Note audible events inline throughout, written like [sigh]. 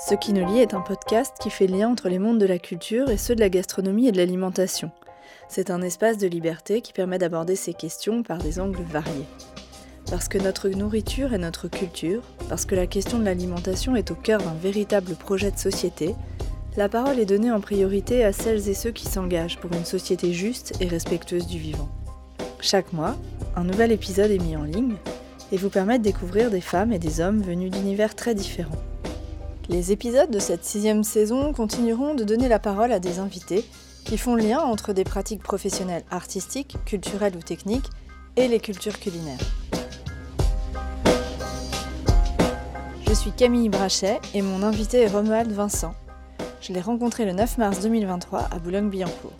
Ce qui nous lie est un podcast qui fait lien entre les mondes de la culture et ceux de la gastronomie et de l'alimentation. C'est un espace de liberté qui permet d'aborder ces questions par des angles variés. Parce que notre nourriture est notre culture, parce que la question de l'alimentation est au cœur d'un véritable projet de société, la parole est donnée en priorité à celles et ceux qui s'engagent pour une société juste et respectueuse du vivant. Chaque mois, un nouvel épisode est mis en ligne et vous permet de découvrir des femmes et des hommes venus d'univers très différents. Les épisodes de cette sixième saison continueront de donner la parole à des invités qui font lien entre des pratiques professionnelles artistiques, culturelles ou techniques et les cultures culinaires. Je suis Camille Brachet et mon invité est Romuald Vincent. Je l'ai rencontré le 9 mars 2023 à Boulogne-Billancourt.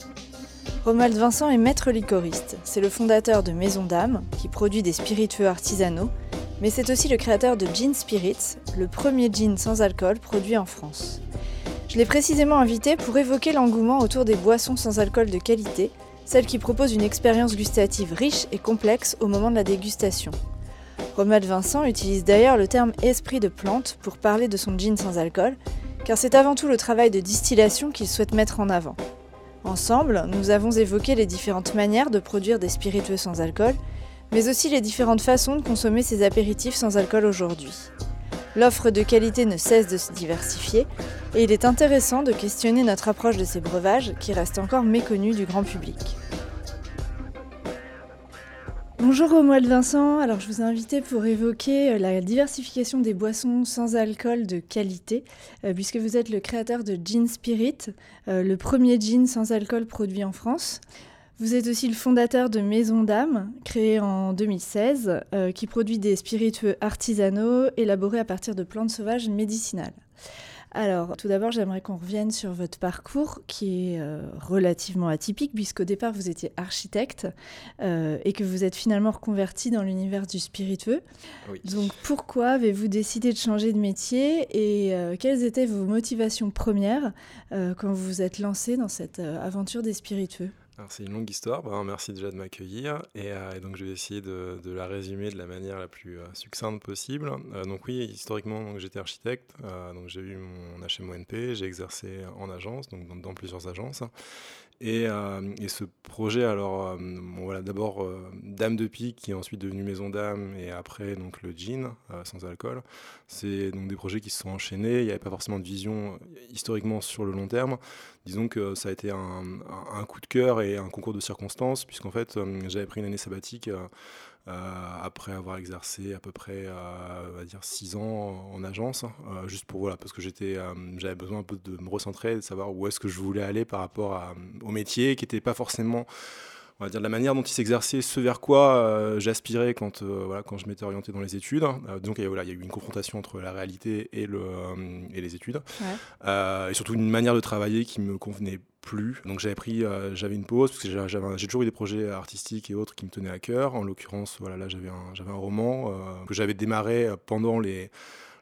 Romuald Vincent est maître licoriste. C'est le fondateur de Maison d'âme, qui produit des spiritueux artisanaux mais c'est aussi le créateur de Gin Spirits, le premier gin sans alcool produit en France. Je l'ai précisément invité pour évoquer l'engouement autour des boissons sans alcool de qualité, celles qui proposent une expérience gustative riche et complexe au moment de la dégustation. Romuald Vincent utilise d'ailleurs le terme esprit de plante pour parler de son gin sans alcool, car c'est avant tout le travail de distillation qu'il souhaite mettre en avant. Ensemble, nous avons évoqué les différentes manières de produire des spiritueux sans alcool mais aussi les différentes façons de consommer ces apéritifs sans alcool aujourd'hui. L'offre de qualité ne cesse de se diversifier et il est intéressant de questionner notre approche de ces breuvages qui restent encore méconnus du grand public. Bonjour Romuald Vincent, alors je vous ai invité pour évoquer euh, la diversification des boissons sans alcool de qualité, euh, puisque vous êtes le créateur de Gin Spirit, euh, le premier gin sans alcool produit en France. Vous êtes aussi le fondateur de Maison d'âme, créée en 2016, euh, qui produit des spiritueux artisanaux élaborés à partir de plantes sauvages médicinales. Alors, tout d'abord, j'aimerais qu'on revienne sur votre parcours qui est euh, relativement atypique, puisqu'au départ, vous étiez architecte euh, et que vous êtes finalement reconverti dans l'univers du spiritueux. Donc, pourquoi avez-vous décidé de changer de métier et quelles étaient vos motivations premières quand vous vous êtes lancé dans cette aventure des spiritueux? C'est une longue histoire, bah, merci déjà de m'accueillir. Euh, et, donc je vais essayer de, la résumer de la manière la plus euh, succincte possible. Euh, donc oui, historiquement j'étais architecte, donc j'ai eu mon HMONP, j'ai exercé en agence, donc dans plusieurs agences euh, et, ce projet, alors, euh, voilà, d'abord euh, Dame de Pique, qui est ensuite devenu Maison d'Âme, et après donc le Gin, sans alcool. C'est donc des projets qui se sont enchaînés. Il n'y avait pas forcément de vision historiquement sur le long terme. Disons que ça a été un, un coup de cœur et un concours de circonstances, puisqu'en fait, j'avais pris une année sabbatique après avoir exercé à peu près, euh, on va dire, six ans en agence, euh, juste pour voilà, parce que j'étais, j'avais besoin un peu de me recentrer, de savoir où est-ce que je voulais aller par rapport au métier, qui n'était pas forcément on va dire, la manière dont il s'exerçait, ce vers quoi j'aspirais quand, voilà, quand je m'étais orienté dans les études. donc voilà, il y a eu une confrontation entre la réalité et, le, et les études. et surtout une manière de travailler qui me convenait plus. Donc j'avais pris, euh, j'avais une pause parce que j'ai toujours eu des projets artistiques et autres qui me tenaient à cœur. En l'occurrence, voilà, là j'avais un, j'avais un roman euh, que j'avais démarré euh, pendant les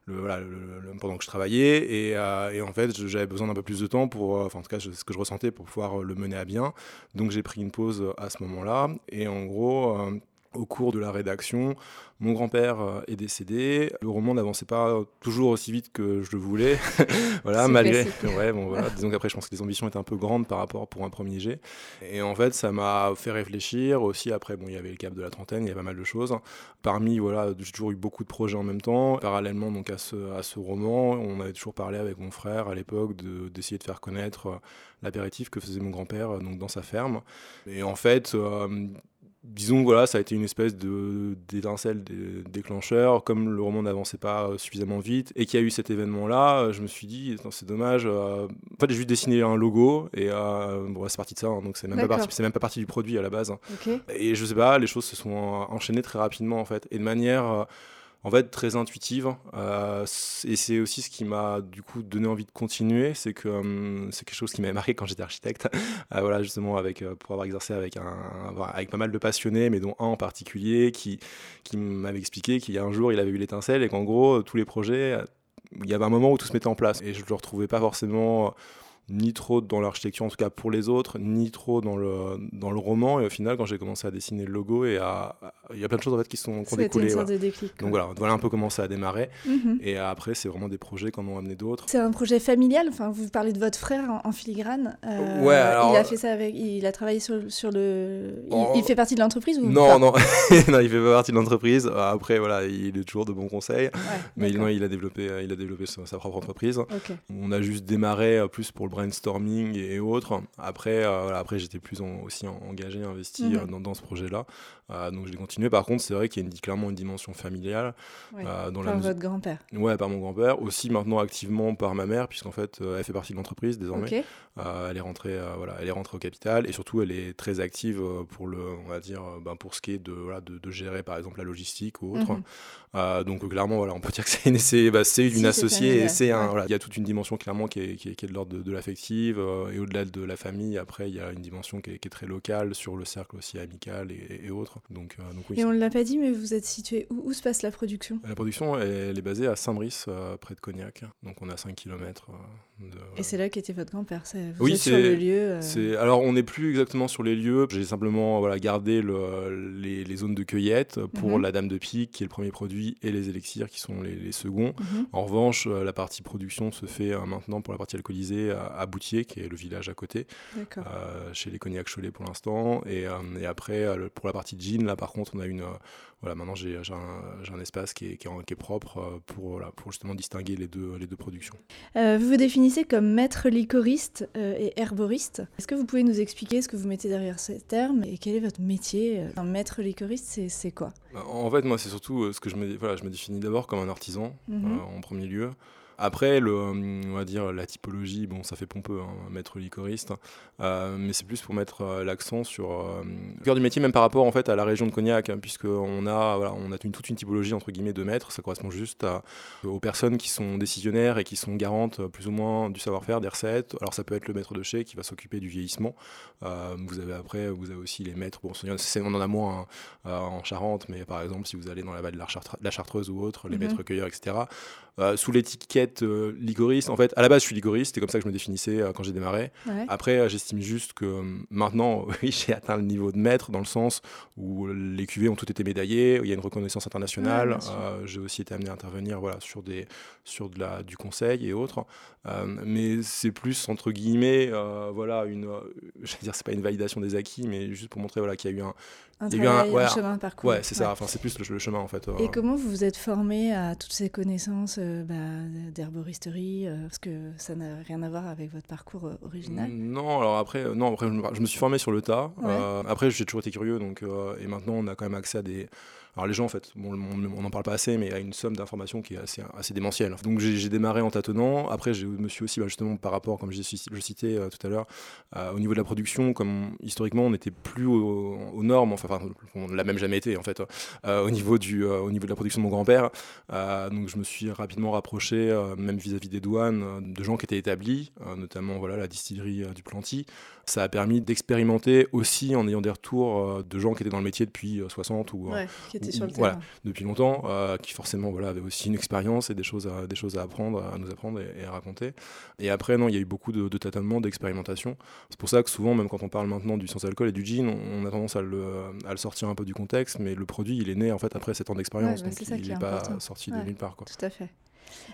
le, pendant que je travaillais et, en fait j'avais besoin d'un peu plus de temps pour enfin en tout cas ce que je ressentais pour pouvoir le mener à bien donc j'ai pris une pause à ce moment là et en gros au cours de la rédaction. Mon grand-père euh, est décédé. Le roman n'avançait pas toujours aussi vite que je le voulais. [laughs] voilà, malgré. [laughs] Ouais, bon, voilà. Disons qu'après, je pense que les ambitions étaient un peu grandes par rapport pour un premier jet. Et en fait, ça m'a fait réfléchir aussi. Après, bon, il y avait le cap de la trentaine, il y avait pas mal de choses. Parmi, voilà, j'ai toujours eu beaucoup de projets en même temps. Parallèlement donc à ce, à ce roman, on avait toujours parlé avec mon frère à l'époque d'essayer de, faire connaître euh, l'apéritif que faisait mon grand-père euh, donc dans sa ferme. Et en fait, disons voilà, ça a été une espèce de d'étincelle déclencheur. Comme le roman n'avançait pas euh, suffisamment vite et qu'il y a eu cet événement-là, euh, je me suis dit c'est dommage. Euh, en fait, j'ai juste dessiné un logo et bon, c'est parti de ça. Hein, donc c'est même pas parti, c'est même pas partie du produit à la base. Hein. Et je sais pas, les choses se sont enchaînées très rapidement en fait et de manière en fait très intuitive. Euh, et c'est aussi ce qui m'a du coup donné envie de continuer. C'est que hum, c'est quelque chose qui m'avait marqué quand j'étais architecte. [laughs] Euh, voilà, justement, avec, euh, pour avoir exercé avec, un, avec pas mal de passionnés, mais dont un en particulier qui, qui m'avait expliqué qu'il y a un jour il avait eu l'étincelle et qu'en gros, tous les projets, il y avait un moment où tout se mettait en place. Et je ne le retrouvais pas forcément ni trop dans l'architecture, en tout cas pour les autres, ni trop dans le, dans le roman. Et au final, quand j'ai commencé à dessiner le logo, et à, il y a plein de choses en fait qui sont qui ont découlé. Donc voilà, voilà un peu comment ça a démarré. Mhm. Et après, c'est vraiment des projets qu'on en amené d'autres. C'est un projet familial. Enfin, vous parlez de votre frère en, filigrane. Euh, ouais, alors... Il a fait ça avec. Il a travaillé sur, sur le. Il, fait partie de l'entreprise ou Non, non, [laughs] non, il fait pas partie de l'entreprise. Après, voilà, il est toujours de bons conseils. mais il, non, il a développé, il a développé sa, propre entreprise. On a juste démarré euh, plus pour le brainstorming et, autres. Après, euh, après j'étais plus aussi engagé, investi mhm. euh, dans, ce projet-là. donc je l'ai continué. Par contre, c'est vrai qu'il y a une, clairement une dimension familiale. dans par votre grand-père Ouais, par mon grand-père. Aussi maintenant activement par ma mère, puisqu'en fait, elle fait partie de l'entreprise désormais. elle, est rentrée, voilà, elle est rentrée au capital et surtout, elle est très active pour, le, on va dire, ben, pour ce qui est de, voilà, de, gérer par exemple la logistique ou autre. Mhm. donc clairement, voilà, on peut dire que c'est une, bah, une associée et c'est un, voilà, il y a toute une dimension clairement qui est, qui est, de l'ordre de, l'affective euh, et au-delà de la famille. Après, il y a une dimension qui est, très locale sur le cercle aussi amical et, autres. Donc, euh, donc oui, et on ne l'a pas dit, mais vous êtes situé où, où se passe la production? La production, elle, est basée à Saint-Brice, euh, près de Cognac. Donc on a 5 km. De... Et c'est là qu'était votre grand-père Vous oui, sur le lieu Alors on n'est plus exactement sur les lieux. J'ai simplement voilà, gardé le, les, les, zones de cueillette pour mhm. la Dame de Pique, qui est le premier produit, et les élixirs, qui sont les, seconds. Mhm. En revanche, la partie production se fait maintenant pour la partie alcoolisée à, Boutier, qui est le village à côté, euh, chez les cognacs Cholet pour l'instant. Et, euh, et, après, euh, pour la partie gin, là par contre, on a une. Voilà, maintenant j'ai un, un, espace qui est, qui est, propre pour, voilà, pour justement distinguer les deux, les deux productions. vous vous définissez comme maître licoriste et herboriste. Est-ce que vous pouvez nous expliquer ce que vous mettez derrière ces termes et quel est votre métier Un maître licoriste, c'est quoi? En fait, moi, c'est surtout ce que je me, voilà, je me définis d'abord comme un artisan mhm. en premier lieu. Après, le, on va dire la typologie, bon, ça fait pompeux, hein, maître licoriste, euh, mais c'est plus pour mettre euh, l'accent sur euh, le cœur du métier, même par rapport en fait à la région de Cognac, hein, puisqu'on a, voilà, on a une, toute une typologie entre guillemets de maîtres. Ça correspond juste aux personnes qui sont décisionnaires et qui sont garantes plus ou moins du savoir-faire, des recettes. Alors ça peut être le maître de chez qui va s'occuper du vieillissement. vous avez après, vous avez aussi les maîtres. Bon, on en a moins hein, en Charente, mais par exemple, si vous allez dans la vallée de la, Chartreuse ou autre, les mhm. maîtres cueilleurs, etc. sous l'étiquette euh, ligoriste. En fait, à la base, je suis ligoriste, c'est comme ça que je me définissais euh, quand j'ai démarré. Après, euh, j'estime juste que maintenant, [laughs] oui, j'ai atteint le niveau de maître dans le sens où les cuvées ont toutes été médaillées, il y a une reconnaissance internationale. j'ai aussi été amené à intervenir voilà, sur, des, sur de la, du conseil et autres. mais c'est plus, entre guillemets, voilà, une, je veux dire, c'est pas une validation des acquis, mais juste pour montrer voilà, qu'il y a eu un, un, il y a eu un, chemin de parcours. Ouais, c'est ça. Enfin, c'est plus le, chemin en fait. Et comment vous vous êtes formé à toutes ces connaissances bah, d'herboristerie euh, Parce que ça n'a rien à voir avec votre parcours euh, original. Non, alors après, euh, non, après je me suis formé sur le tas. après, j'ai toujours été curieux. Donc, et maintenant, on a quand même accès à des alors les gens, en fait, on n'en parle pas assez, mais il y a une somme d'informations qui est assez, assez démentielle. Donc j'ai démarré en tâtonnant. Après, je me suis aussi, bah, justement, par rapport, comme je, le citais euh, tout à l'heure, euh, au niveau de la production, comme historiquement, on n'était plus aux, normes, enfin, on ne l'a même jamais été, en fait, euh, au, niveau du, au niveau de la production de mon grand-père. donc je me suis rapidement rapproché, même vis-à-vis des douanes, de gens qui étaient établis, notamment voilà, la distillerie du Planty. Ça a permis d'expérimenter aussi en ayant des retours de gens qui étaient dans le métier depuis 60 ou voilà, depuis longtemps, euh, qui forcément voilà, avait aussi une expérience et des choses à, des choses à apprendre, à nous apprendre et, à raconter. Et après, non, il y a eu beaucoup de, de tâtonnements, d'expérimentation. C'est pour ça que souvent, même quand on parle maintenant du sans-alcool et du gin, on, a tendance à le, à le, sortir un peu du contexte, mais le produit, il est né en fait après 7 ans d'expérience, donc il n'est pas sorti de nulle part. Quoi. Tout à fait.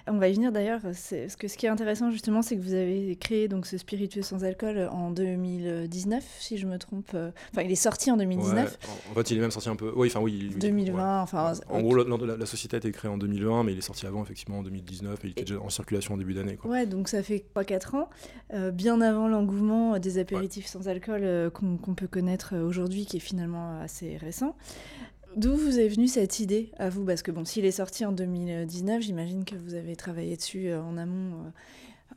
On va y venir d'ailleurs. Parce que ce qui est intéressant justement, c'est que vous avez créé donc ce spiritueux sans alcool en 2019, si je me trompe. Enfin, il est sorti en 2019. en fait, il est même sorti un peu. Oui, enfin oui. 2020. Enfin. En gros, la, société a été créée en 2020, mais il est sorti avant effectivement en 2019 et il était déjà en circulation en début d'année. Ouais, donc ça fait 3-4 ans, euh, bien avant l'engouement des apéritifs sans alcool euh, qu'on peut connaître aujourd'hui, qui est finalement assez récent. D'où vous est venue cette idée à vous? Parce que bon, s'il est sorti en 2019, j'imagine que vous avez travaillé dessus euh, en amont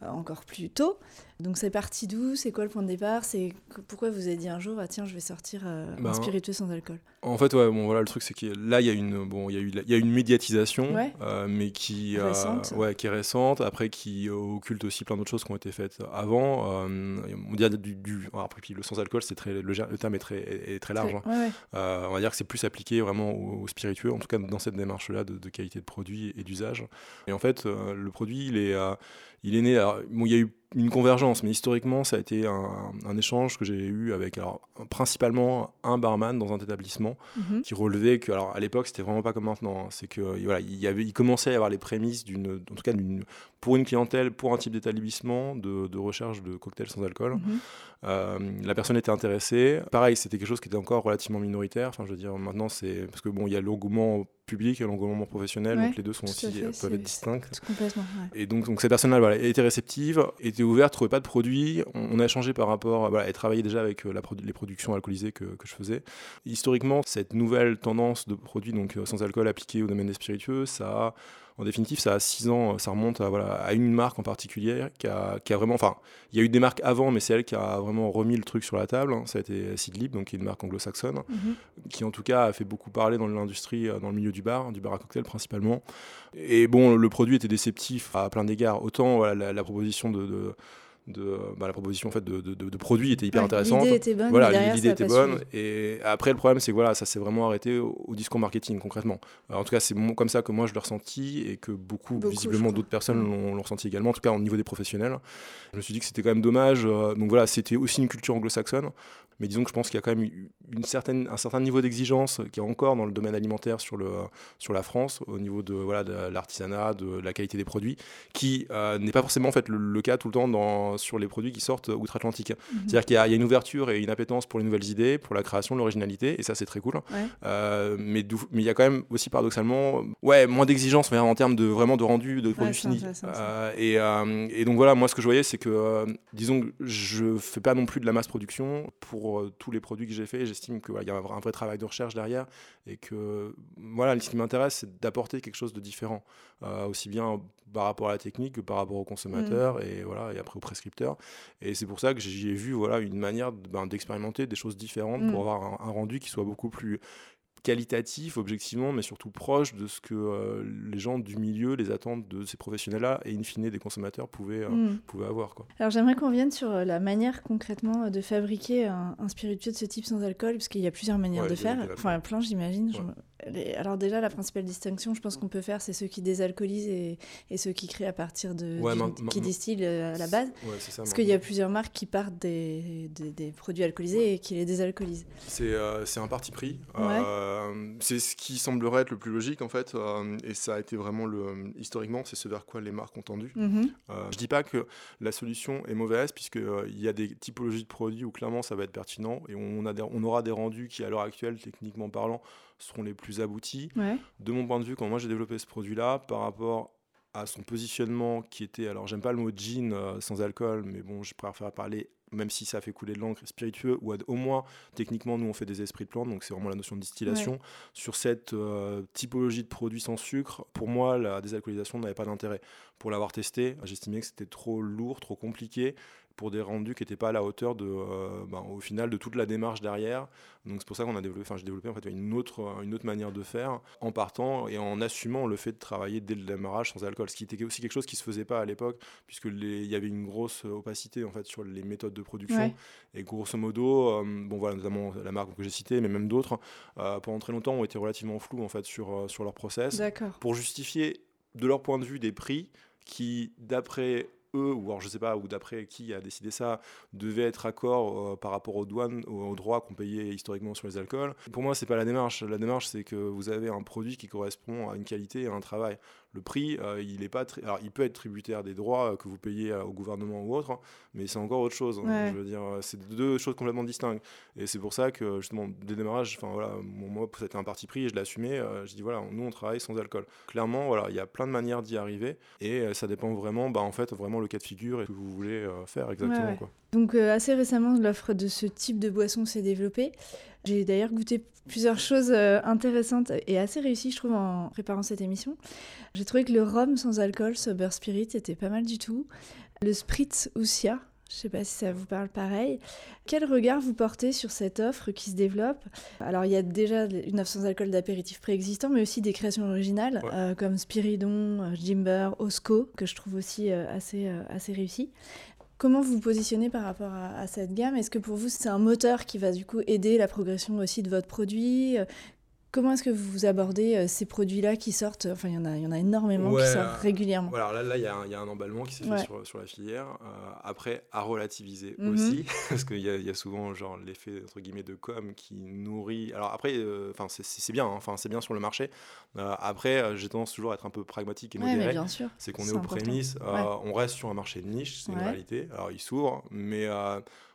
euh, encore plus tôt. Donc c'est parti d'où? C'est quoi le point de départ? C'est pourquoi vous avez dit un jour ah tiens je vais sortir euh, un ben, spiritueux sans alcool? En fait ouais bon voilà le truc c'est que là il y a une bon il y a eu il y a une médiatisation euh, mais qui euh, ouais qui est récente. Après qui occulte aussi plein d'autres choses qui ont été faites avant. On dit du, du alors, puis le sans alcool c'est très le, le, terme est très est, très large hein. on va dire que c'est plus appliqué vraiment au, spiritueux en tout cas dans cette démarche là de, qualité de produit et d'usage. Et en fait le produit il est il est né bon il y a eu une convergence, mais historiquement, ça a été un, échange que j'ai eu avec alors, principalement un barman dans un établissement mhm. qui relevait que, alors à l'époque, c'était vraiment pas comme maintenant. Hein. c'est que voilà, il, y avait, il commençait à y avoir les prémices d'une, en tout cas, pour une clientèle, pour un type d'établissement, de, de, recherche de cocktails sans alcool. Mhm. Euh, la personne était intéressée. Pareil, c'était quelque chose qui était encore relativement minoritaire. Enfin, je veux dire, maintenant, c'est parce que bon, il y a l'engouement public et l'engouement professionnel, donc les deux sont aussi peuvent être distincts. Et donc, donc cette personne-là voilà, était réceptive, était ouverte, trouvait pas de produits. On, a échangé par rapport, voilà, elle travaillait déjà avec euh, les productions alcoolisées que, que, je faisais. Historiquement, cette nouvelle tendance de produits donc euh, sans alcool appliqués au domaine des spiritueux, ça a en définitive, ça a 6 ans, ça remonte à, voilà, à une marque en particulier qui a, qui a, vraiment. Enfin, il y a eu des marques avant, mais c'est elle qui a vraiment remis le truc sur la table. Hein. Ça a été Sidlib, donc qui est une marque anglo-saxonne, mhm. qui en tout cas a fait beaucoup parler dans l'industrie, euh, dans le milieu du bar, du bar à cocktail principalement. Et bon, le produit était déceptif à plein d'égards. Autant la, proposition de de bah, la proposition en fait de, de, de produits était hyper intéressante. L'idée était bonne. Voilà, l'idée était bonne. Et après, le problème, c'est que voilà, ça s'est vraiment arrêté au, discours marketing concrètement. en tout cas, c'est comme ça que moi je l'ai ressenti et que beaucoup, visiblement, d'autres personnes mm. l'ont ressenti également. En tout cas, au niveau des professionnels, je me suis dit que c'était quand même dommage. Euh, donc voilà, c'était aussi une culture anglo-saxonne. Mais disons que je pense qu'il y a quand même une certaine, un certain niveau d'exigence qui est encore dans le domaine alimentaire sur, le, sur la France, au niveau de voilà de l'artisanat, de, la qualité des produits, qui euh, n'est pas forcément en fait le, cas tout le temps dans, sur les produits qui sortent outre-Atlantique. Mhm. C'est-à-dire qu'il y, a une ouverture et une appétence pour les nouvelles idées, pour la création, l'originalité, et ça c'est très cool. Euh, mais, il y a quand même aussi paradoxalement ouais, moins d'exigence en termes de, vraiment de rendu, de produits finis. Euh, et, et, donc voilà, moi ce que je voyais, c'est que, disons, je fais pas non plus de la masse production pour euh, tous les produits que j'ai faits. J'estime qu'il y a un vrai travail de recherche derrière et que voilà, ce qui m'intéresse, c'est d'apporter quelque chose de différent, euh, aussi bien par rapport à la technique que par rapport aux consommateurs mmh. et voilà et après aux Et c'est pour ça que j'ai vu voilà une manière ben, d'expérimenter des choses différentes pour mmh. avoir un, rendu qui soit beaucoup plus qualitatif, objectivement, mais surtout proche de ce que euh, les gens du milieu, les attentes de ces professionnels-là et in fine des consommateurs pouvaient, euh, hmm. pouvaient avoir. Quoi. Alors j'aimerais qu'on vienne sur euh, la manière concrètement de fabriquer un, spiritueux de ce type sans alcool, parce qu'il y a plusieurs manières de faire. Enfin, plein, j'imagine. Alors déjà, la principale distinction, je pense qu'on peut faire, c'est ceux qui désalcoolisent et, et, ceux qui créent à partir de... qui distillent à la base. parce qu'il y a plusieurs marques qui partent des, des, produits alcoolisés et qui les désalcoolisent. C'est un parti pris. Euh, c'est ce qui semblerait être le plus logique en fait, euh, et ça a été vraiment le historiquement, c'est ce vers quoi les marques ont tendu. Je mhm. euh, je dis pas que la solution est mauvaise puisque il y a des typologies de produits où clairement ça va être pertinent et on, a on aura des rendus qui à l'heure actuelle, techniquement parlant, seront les plus aboutis. De mon point de vue, quand moi j'ai développé ce produit-là, par rapport à son positionnement qui était, alors j'aime pas le mot jean sans alcool, mais bon, je préfère parler même si ça fait couler de l'encre, spiritueux, ou au moins, techniquement, nous, on fait des esprits de plantes, donc c'est vraiment la notion de distillation. Sur cette euh, typologie de produits sans sucre, pour moi, la désalcoolisation n'avait pas d'intérêt. Pour l'avoir testé, j'estimais que c'était trop lourd, trop compliqué, pour des rendus qui n'étaient pas à la hauteur de, euh, ben, au final de toute la démarche derrière. Donc c'est pour ça qu'on a développé, enfin j'ai développé en fait une autre, une autre manière de faire en partant et en assumant le fait de travailler dès le démarrage sans alcool, ce qui était aussi quelque chose qui se faisait pas à l'époque puisque il y avait une grosse opacité en fait sur les méthodes de production. Et grosso modo, euh, bon voilà notamment la marque que j'ai citée mais même d'autres euh, pendant très longtemps ont été relativement flous en fait sur sur leur process. Pour justifier de leur point de vue des prix qui d'après ou alors je sais pas, ou d'après qui a décidé ça, devait être accord euh, par rapport aux douanes, aux, droits qu'on payait historiquement sur les alcools. Pour moi, c'est pas la démarche. La démarche, c'est que vous avez un produit qui correspond à une qualité et à un travail le prix, euh, il est pas alors il peut être tributaire des droits euh, que vous payez euh, au gouvernement ou autre, mais c'est encore autre chose. Hein. Je veux dire, c'est deux choses complètement distinctes. Et c'est pour ça que justement, dès démarrage, enfin voilà, moi c'était un parti pris et je l'ai assumé. je dis voilà, nous on travaille sans alcool. Clairement, voilà, il y a plein de manières d'y arriver et ça dépend vraiment, bah en fait, vraiment le cas de figure et ce que vous voulez faire exactement. Quoi. Donc assez récemment, l'offre de ce type de boisson s'est développée. J'ai d'ailleurs goûté plusieurs choses euh, intéressantes et assez réussies, je trouve, en préparant cette émission. J'ai trouvé que le rhum sans alcool, Sober Spirit, était pas mal du tout. Le Spritz Oussia, je ne sais pas si ça vous parle pareil. Quel regard vous portez sur cette offre qui se développe? Alors, il y a déjà une offre sans alcool d'apéritif préexistant, mais aussi des créations originales euh, comme Spiridon, euh, Jimber, Osco, que je trouve aussi assez, assez réussies. Comment vous vous positionnez par rapport à, cette gamme? Est-ce que pour vous c'est un moteur qui va du coup aider la progression aussi de votre produit? Comment est-ce que vous abordez euh, ces produits-là qui sortent? Enfin, il y en a, il y en a énormément qui sortent régulièrement. Voilà, là, là, il y, a un emballement qui s'est fait sur, sur, la filière. Euh, après, à relativiser mhm. aussi, [laughs] parce qu'il y, y, a souvent genre l'effet entre guillemets de com qui nourrit. Alors après, euh, enfin, c'est bien, hein, enfin, c'est bien sur le marché. après, j'ai tendance toujours à être un peu pragmatique et modéré. c'est qu'on est, aux prémices. on reste sur un marché de niche, c'est une réalité. Alors, il s'ouvre, mais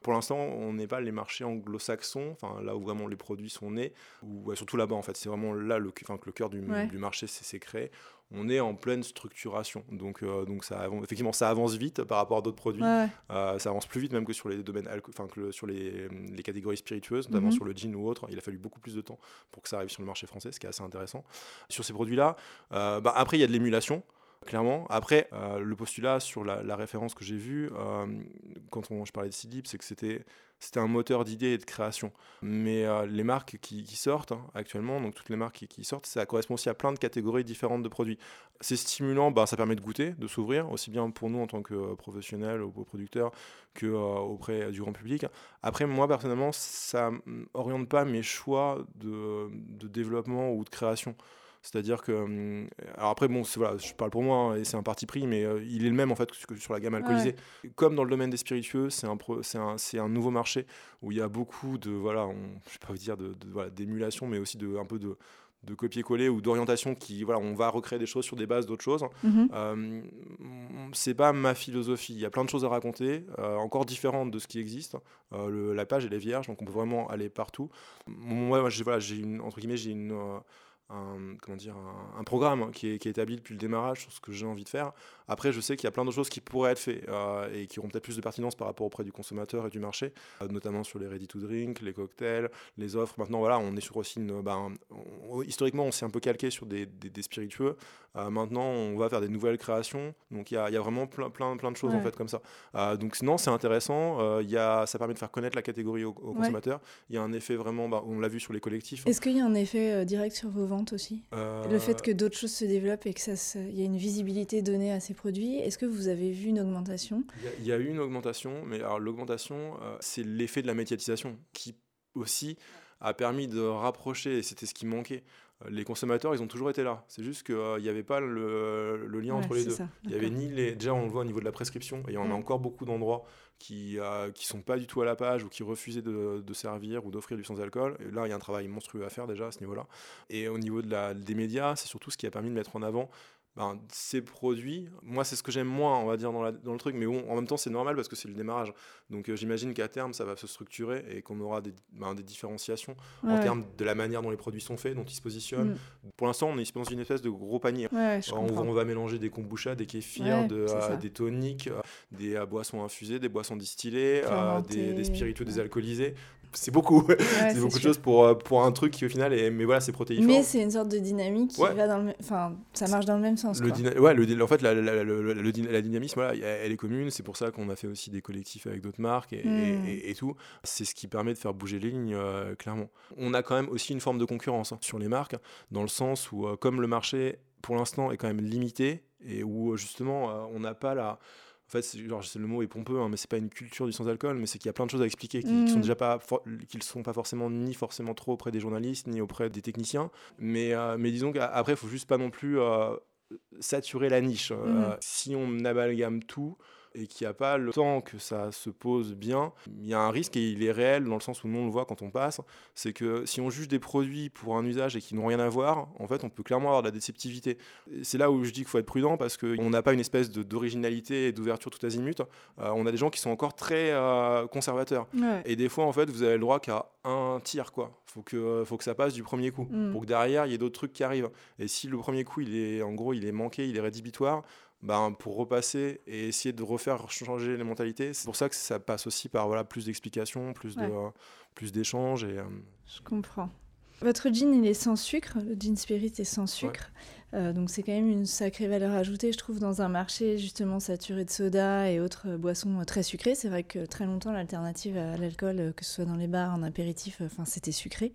pour l'instant, on n'est pas les marchés anglo-saxons, enfin là où vraiment les produits sont nés, ou surtout là-bas en fait, c'est vraiment là le, que le cœur du, du marché s'est créé. On est en pleine structuration, donc, euh, donc ça, effectivement ça avance vite par rapport à d'autres produits. Euh, ça avance plus vite même que sur les domaines, enfin que sur les, les, catégories spiritueuses, notamment mhm. sur le gin ou autre. Il a fallu beaucoup plus de temps pour que ça arrive sur le marché français, ce qui est assez intéressant. Sur ces produits-là, euh, bah, après il y a de l'émulation clairement. Après, euh, le postulat sur la, référence que j'ai vue, euh, quand je parlais de Sidip, c'est que c'était un moteur d'idées et de création. Mais euh, les marques qui, sortent hein, actuellement, donc toutes les marques qui, sortent, ça correspond aussi à plein de catégories différentes de produits. C'est stimulant, bah, ça permet de goûter, de s'ouvrir, aussi bien pour nous en tant que professionnels ou producteurs que auprès du grand public. Après, moi personnellement, ça n'oriente pas mes choix de développement ou de création. C'est-à-dire que. Hum, alors après, bon, voilà, je parle pour moi hein, et c'est un parti pris, mais euh, il est le même en fait que sur la gamme alcoolisée. Comme dans le domaine des spiritueux, c'est un, un, un, nouveau marché où il y a beaucoup de. Voilà, on, je vais pas dire d'émulation, de, voilà, d'émulation mais aussi de, un peu de de copier-coller ou d'orientation qui voilà on va recréer des choses sur des bases d'autres choses mmh euh, c'est pas ma philosophie il y a plein de choses à raconter euh, encore différentes de ce qui existe la page elle est vierge donc on peut vraiment aller partout moi j'ai voilà j'ai une entre guillemets j'ai une un, comment dire, un, programme qui est, qui est, établi depuis le démarrage sur ce que j'ai envie de faire. Après, je sais qu'il y a plein de choses qui pourraient être faites euh, et qui auront peut-être plus de pertinence par rapport auprès du consommateur et du marché, euh, notamment sur les ready to drink, les cocktails, les offres. Maintenant, voilà, on est sur aussi une. Ben, historiquement, on s'est un peu calqué sur des, des, spiritueux. Euh, maintenant, on va faire des nouvelles créations. Donc, il y a, y a, vraiment plein, plein, plein de choses en fait comme ça. donc, sinon, c'est intéressant. Y a, ça permet de faire connaître la catégorie au, consommateur. Il y a un effet vraiment, ben, on l'a vu sur les collectifs. Est-ce qu'il y a un effet direct sur vos ventes aussi? Le fait que d'autres choses se développent et que ça, il y a une visibilité donnée à ces Est-ce que vous avez vu une augmentation? Il y, a, eu une augmentation, mais alors l'augmentation, euh, c'est l'effet de la médiatisation qui aussi a permis de rapprocher, et c'était ce qui manquait. Euh, les consommateurs, ils ont toujours été là. C'est juste qu'il n'y avait pas le, lien entre les deux. il y avait ni les. Déjà, on le voit au niveau de la prescription, et il y en a encore beaucoup d'endroits qui ne euh, sont pas du tout à la page ou qui refusaient de, servir ou d'offrir du sans-alcool. Et là, il y a un travail monstrueux à faire déjà à ce niveau-là. Et au niveau de la, des médias, c'est surtout ce qui a permis de mettre en avant ben, ces produits, moi c'est ce que j'aime moins, on va dire, dans, dans, le truc, mais bon, en même temps c'est normal parce que c'est le démarrage. Donc euh, j'imagine qu'à terme ça va se structurer et qu'on aura des, ben, des différenciations en termes de la manière dont les produits sont faits, dont ils se positionnent. Mm. Pour l'instant on est dans une espèce de gros panier. on, va mélanger des kombucha, des kéfirs, de, euh, des toniques, euh, des boissons infusées, des boissons distillées, des, des, spiritueux désalcoolisés c'est beaucoup. [laughs] c'est beaucoup de choses pour, euh, pour un truc qui au final est. Mais voilà, c'est protéiforme. Mais c'est une sorte de dynamique qui va dans le. Enfin, ça marche dans le même sens. Le quoi. Ouais, le, en fait, la, la, la, dynamisme, voilà, elle est commune. C'est pour ça qu'on a fait aussi des collectifs avec d'autres marques et, et, hmm. tout. C'est ce qui permet de faire bouger les lignes, euh, clairement. On a quand même aussi une forme de concurrence hein, sur les marques, dans le sens où, euh, comme le marché, pour l'instant, est quand même limité et où, justement, on n'a pas la en fait, genre, le mot est pompeux, hein, mais c'est pas une culture du sans-alcool, mais c'est qu'il y a plein de choses à expliquer qui, ne sont mm. déjà pas, qui sont pas forcément ni forcément trop auprès des journalistes ni auprès des techniciens. Mais, euh, mais disons qu'après, il faut juste pas non plus euh, saturer la niche. Mm. Euh, si on amalgame tout, et qu'il n'y a pas le temps que ça se pose bien, il y a un risque et il est réel dans le sens où nous on le voit quand on passe, c'est que si on juge des produits pour un usage et qui n'ont rien à voir, en fait on peut clairement avoir de la déceptivité. C'est là où je dis qu'il faut être prudent parce qu'on n'a pas une espèce d'originalité et d'ouverture tout azimut. Euh, on a des gens qui sont encore très euh, conservateurs. Et des fois en fait vous avez le droit qu'à un tir quoi. Faut que, faut que ça passe du premier coup mm. pour que derrière il y ait d'autres trucs qui arrivent. Et si le premier coup il est en gros il est manqué, il est rédhibitoire, ben, pour repasser et essayer de refaire changer les mentalités. C'est pour ça que ça passe aussi par voilà, plus d'explications, plus de plus d'échanges. Et, euh, Je comprends. Votre gin, il est sans sucre, le gin spirit est sans sucre. Euh, donc c'est quand même une sacrée valeur ajoutée, je trouve, dans un marché justement saturé de soda et autres euh, boissons euh, très sucrées. C'est vrai que très longtemps, l'alternative à l'alcool, que ce soit dans les bars, en apéritif, enfin c'était sucré.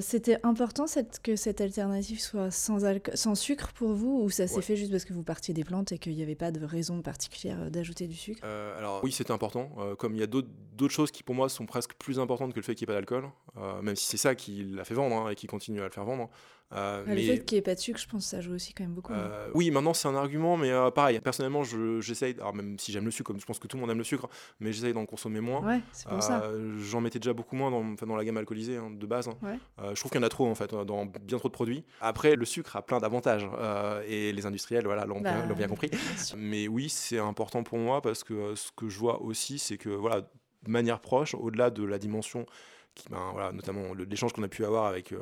c'était important cette, que cette alternative soit sans, sans sucre pour vous ou ça s'est fait juste parce que vous partiez des plantes et qu'il n'y avait pas de raison particulière d'ajouter du sucre? Alors oui, c'était important. comme il y a d'autres choses qui pour moi sont presque plus importantes que le fait qu'il n'y ait pas d'alcool, même si c'est ça qui l'a fait vendre hein, et qui continue à le faire vendre. Euh, le fait qu'il n'y ait pas de sucre, je pense que ça joue aussi quand même beaucoup. Euh, oui, maintenant c'est un argument, mais euh, pareil, personnellement, j'essaye, alors même si j'aime le sucre, comme je pense que tout le monde aime le sucre, mais j'essaye d'en consommer moins. Ouais, c'est pour ça. J'en mettais déjà beaucoup moins dans, dans la gamme alcoolisée hein, de base. Hein. je trouve qu'il y en a trop en fait, dans bien trop de produits. Après, le sucre a plein d'avantages et les industriels voilà, l'ont bien, bien, bah, compris. mais oui, c'est important pour moi parce que ce que je vois aussi, c'est que voilà, de manière proche, au-delà de la dimension ben, notamment l'échange qu'on a pu avoir avec euh,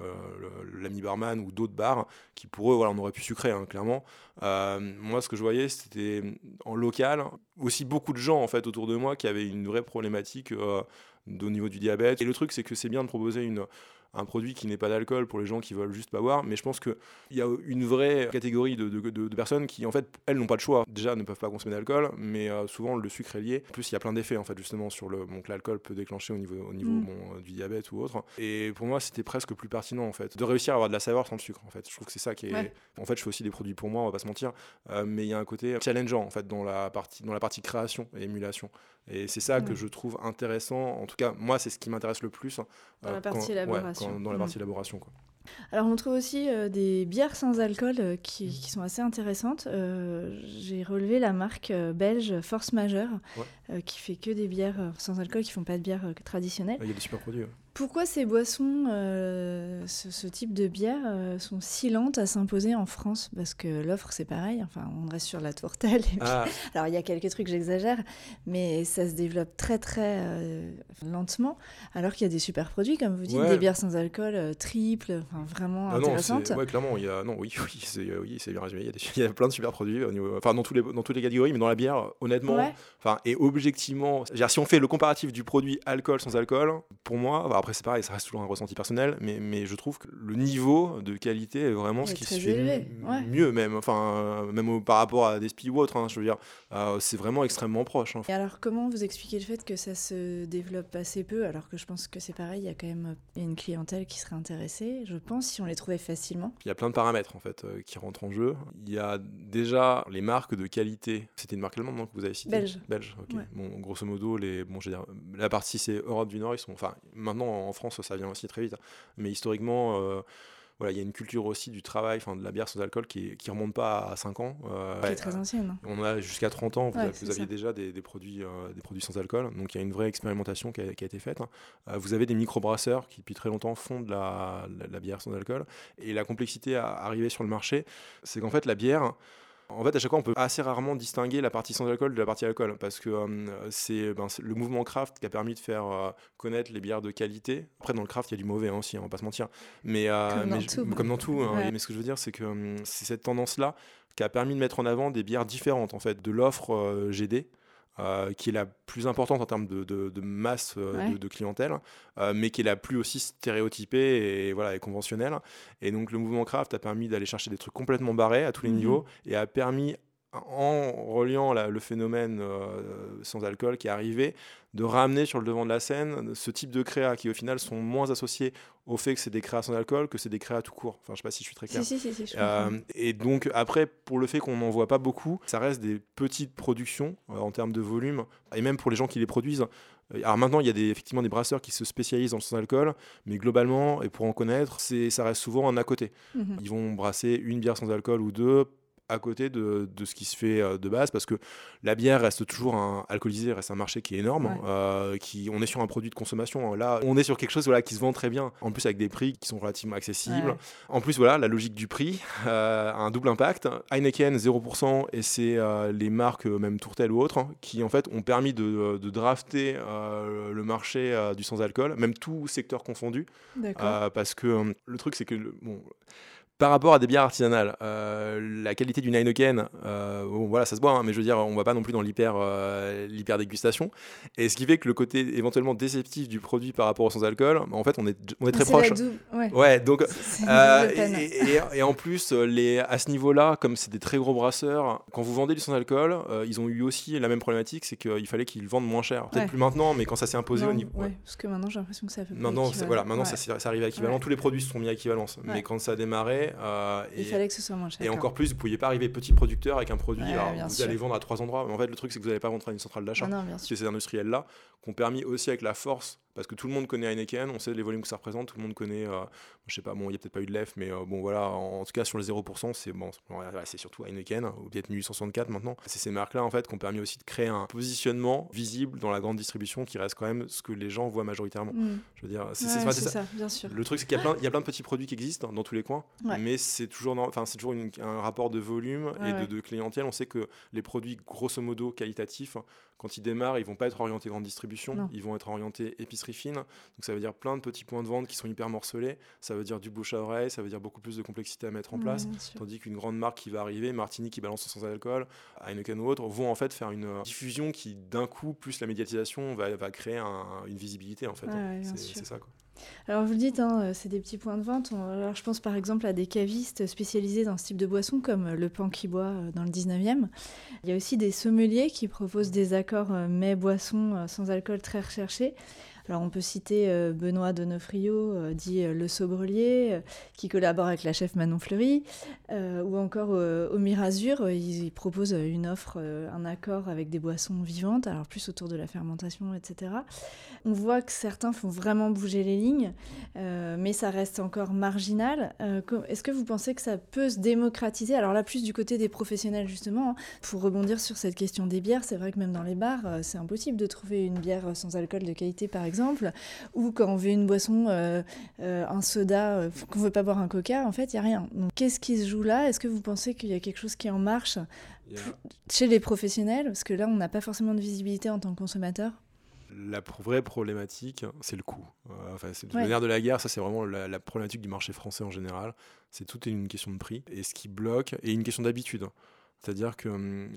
l'ami barman ou d'autres bars, qui pour eux, voilà, on aurait pu sucrer, hein, clairement. Euh, moi, ce que je voyais, c'était en local, aussi beaucoup de gens en fait autour de moi qui avaient une vraie problématique euh, au niveau du diabète. Et le truc, c'est que c'est bien de proposer une un produit qui n'est pas d'alcool pour les gens qui veulent juste pas boire. Mais je pense qu'il y a une vraie catégorie de, de, personnes qui, en fait, elles n'ont pas le choix. Déjà, ne peuvent pas consommer d'alcool, mais euh, souvent le sucre est lié. En plus, il y a plein d'effets, en fait, justement, sur le. Donc, l'alcool peut déclencher au niveau, au niveau mm. bon, du diabète ou autre. Et pour moi, c'était presque plus pertinent, en fait, de réussir à avoir de la saveur sans le sucre, en fait. Je trouve que c'est ça qui est. En fait, je fais aussi des produits pour moi, on va pas se mentir. Euh, mais il y a un côté challengeant, en fait, dans la partie, dans la partie création et émulation. Et c'est ça que je trouve intéressant. En tout cas, moi, c'est ce qui m'intéresse le plus. Dans la partie élaboration. dans la partie élaboration alors on trouve aussi euh, des bières sans alcool euh, qui, sont assez intéressantes. Euh, j'ai relevé la marque belge Force Majeure qui fait que des bières sans alcool, qui font pas de bières traditionnelles. Il y a des super produits. Pourquoi ces boissons, euh, ce, type de bière, euh, sont si lentes à s'imposer en France? Parce que l'offre, c'est pareil. Enfin, on reste sur la tourtelle. Ah. [laughs] Alors, il y a quelques trucs, j'exagère, mais ça se développe très, très euh, lentement. Alors qu'il y a des super produits, comme vous dites, des bières sans alcool, triples, enfin, vraiment ah intéressantes. Oui, clairement, il y a, non, oui, [laughs] oui, c'est bien résumé. [laughs] Il y, a plein de super produits, au niveau, enfin, dans, tous les, dans toutes les catégories, mais dans la bière, honnêtement, enfin, et objectivement, si on fait le comparatif du produit alcool sans alcool, pour moi, après, c'est pareil, ça reste toujours un ressenti personnel, mais, mais je trouve que le niveau de qualité est vraiment ce qui se fait mieux, même, enfin, même par rapport à des SPI ou autres. Hein, je veux dire, euh, c'est vraiment extrêmement proche. Et alors, comment vous expliquez le fait que ça se développe assez peu, alors que je pense que c'est pareil, il y a quand même une clientèle qui serait intéressée, je pense, si on les trouvait facilement? Il y a plein de paramètres, en fait, euh, qui rentrent en jeu. Il y a déjà les marques de qualité. C'était une marque allemande, non, que vous avez cité Belge. Belge, ok. Bon, grosso modo, les, bon, je veux dire, la partie, c'est Europe du Nord, ils sont, enfin, maintenant, en France, ça vient aussi très vite. Hein. Mais historiquement, euh, voilà, il y a une culture aussi du travail, enfin de la bière sans alcool qui, qui remonte pas à 5 ans. Euh, qui est très ancienne. On a jusqu'à 30 ans, vous, aviez déjà des, des produits, euh, des produits sans alcool. Donc il y a une vraie expérimentation qui a, qui a été faite. Hein. vous avez des microbrasseurs qui depuis très longtemps font de la, la, bière sans alcool. Et la complexité à arriver sur le marché, c'est qu'en fait la bière en fait, à chaque fois, on peut assez rarement distinguer la partie sans alcool de la partie alcool, parce que euh, c'est ben, le mouvement craft qui a permis de faire euh, connaître les bières de qualité. Après, dans le craft, il y a du mauvais hein, aussi, on va pas se mentir. Mais, euh, comme, dans tout. comme, dans tout. Hein. Mais ce que je veux dire, c'est que c'est cette tendance-là qui a permis de mettre en avant des bières différentes, en fait, de l'offre GD. Euh, qui est la plus importante en termes de, masse euh, de, clientèle, euh, mais qui est la plus aussi stéréotypée et, voilà, et conventionnelle. Et donc le mouvement craft a permis d'aller chercher des trucs complètement barrés à tous les mmh niveaux et a permis en reliant le phénomène sans alcool qui est arrivé, de ramener sur le devant de la scène ce type de créa qui au final sont moins associés au fait que c'est des créas sans alcool que c'est des créas tout court. Enfin, je sais pas si je suis très clair. Euh, et donc après, pour le fait qu'on n'en voit pas beaucoup, ça reste des petites productions euh, en termes de volume et même pour les gens qui les produisent. Alors maintenant, il y a des, effectivement des brasseurs qui se spécialisent dans le sans-alcool, mais globalement, et pour en connaître, ça reste souvent un à côté. Mhm. Ils vont brasser une bière sans alcool ou deux à côté de, de, ce qui se fait euh, de base parce que la bière reste toujours un alcoolisé reste un marché qui est énorme euh, qui on est sur un produit de consommation là on est sur quelque chose voilà qui se vend très bien. En plus avec des prix qui sont relativement accessibles. En plus voilà la logique du prix euh, un double impact. Heineken 0% et c'est les marques même Tourtel ou autres hein, qui en fait ont permis de, de drafter le marché du sans alcool même tout secteur confondu parce que le truc c'est que bon par rapport à des bières artisanales, euh, la qualité d'une Heineken, euh, bon, voilà, ça se boit, hein, mais je veux dire, on va pas non plus dans l'hyper, euh, l'hyper dégustation. Et ce qui fait que le côté éventuellement déceptif du produit par rapport au sans alcool, en fait, on est, on est très proche. Ouais. ouais. donc et, et, en plus, les, à ce niveau-là, comme c'est des très gros brasseurs, quand vous vendez du sans alcool, ils ont eu aussi la même problématique, c'est qu'il fallait qu'ils vendent moins cher. Peut-être plus maintenant, mais quand ça s'est imposé au niveau. Ouais. Parce que maintenant, j'ai l'impression que ça fait. Maintenant, voilà, maintenant ça, ça, arrive à équivalent. Tous les produits se sont mis à équivalence, mais quand ça a démarré euh, il fallait que ce soit moins cher. Et encore plus, vous ne pouviez pas arriver petit producteur avec un produit. vous allez vendre à trois endroits. Mais en fait, le truc, c'est que vous n'allez pas rentrer à une centrale d'achat. C'est ces industriels-là qui ont permis aussi avec la force parce que tout le monde connaît Heineken, on sait les volumes que ça représente, tout le monde connaît, euh, je sais pas, bon, il n'y a peut-être pas eu de l'EF, mais euh, bon, voilà, en, tout cas, sur les 0%, c'est bon, c'est surtout Heineken, ou peut-être 1864 maintenant. C'est ces marques-là, en fait, qui ont permis aussi de créer un positionnement visible dans la grande distribution qui reste quand même ce que les gens voient majoritairement. Mm. Je veux dire, c'est ça. bien sûr. Le truc, c'est qu'il y, a plein, il y a plein de petits produits qui existent dans tous les coins, mais c'est toujours, enfin, c'est toujours un rapport de volume et de, de clientèle. On sait que les produits, grosso modo, qualitatifs, quand ils démarrent, ils vont pas être orientés grande distribution, ils vont être orientés épicerie fine. Donc ça veut dire plein de petits points de vente qui sont hyper morcelés. Ça veut dire du bouche à oreille, ça veut dire beaucoup plus de complexité à mettre en place. Tandis qu'une grande marque qui va arriver, Martini qui balance sans alcool, Heineken ou autre, vont en fait faire une euh, diffusion qui d'un coup, plus la médiatisation, va, va créer une visibilité en fait. c'est ça quoi. Alors vous le dites, hein, euh, c'est des petits points de vente. Alors, je pense par exemple à des cavistes spécialisés dans ce type de boisson comme euh, le pan qui boit dans le 19e. Il y a aussi des sommeliers qui proposent des accords mets boissons sans alcool très recherchés. Alors on peut citer euh, Benoît Donofrio, euh, dit euh, Le Sobrelier, qui collabore avec la chef Manon Fleury, ou encore au Mirazur, il, propose une offre, un accord avec des boissons vivantes, alors plus autour de la fermentation, etc. On voit que certains font vraiment bouger les lignes, mais ça reste encore marginal. Est-ce que vous pensez que ça peut se démocratiser? Alors là, plus du côté des professionnels, justement, hein. pour rebondir sur cette question des bières, c'est vrai que même dans les bars, c'est impossible de trouver une bière sans alcool de qualité, par exemple ou quand on veut une boisson, euh, euh, un soda, euh, qu'on veut pas boire un coca, en fait, il y a rien. Donc, qu'est-ce qui se joue là? Est-ce que vous pensez qu'il y a quelque chose qui est en marche chez les professionnels? Parce que là, on n'a pas forcément de visibilité en tant que consommateur. La vraie problématique, c'est le coût. enfin, c'est de manière de la guerre, ça c'est vraiment la, problématique du marché français en général. C'est tout une question de prix et ce qui bloque et une question d'habitude. C'est-à-dire que hum,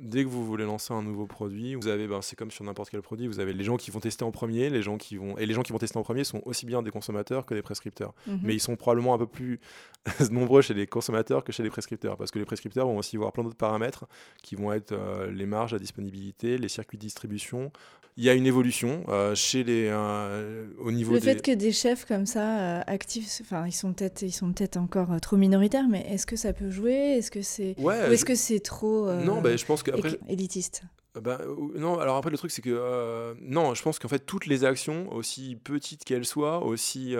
dès que vous voulez lancer un nouveau produit, vous avez, ben, c'est comme sur n'importe quel produit, vous avez les gens qui vont tester en premier, les gens qui vont, et les gens qui vont tester en premier sont aussi bien des consommateurs que des prescripteurs. Mhm. Mais ils sont probablement un peu plus [laughs] nombreux chez les consommateurs que chez les prescripteurs, parce que les prescripteurs vont aussi voir plein d'autres paramètres qui vont être euh, les marges, la disponibilité, les circuits de distribution, il y a une évolution euh, chez les, euh, au niveau le fait que des chefs comme ça actifs, enfin ils sont peut-être ils sont peut-être encore trop minoritaires, mais est-ce que ça peut jouer? Est-ce que c'est ou est-ce que c'est trop non, ben, je pense que élitiste bah, non, alors après le truc c'est que non, je pense qu'en fait toutes les actions, aussi petites qu'elles soient, aussi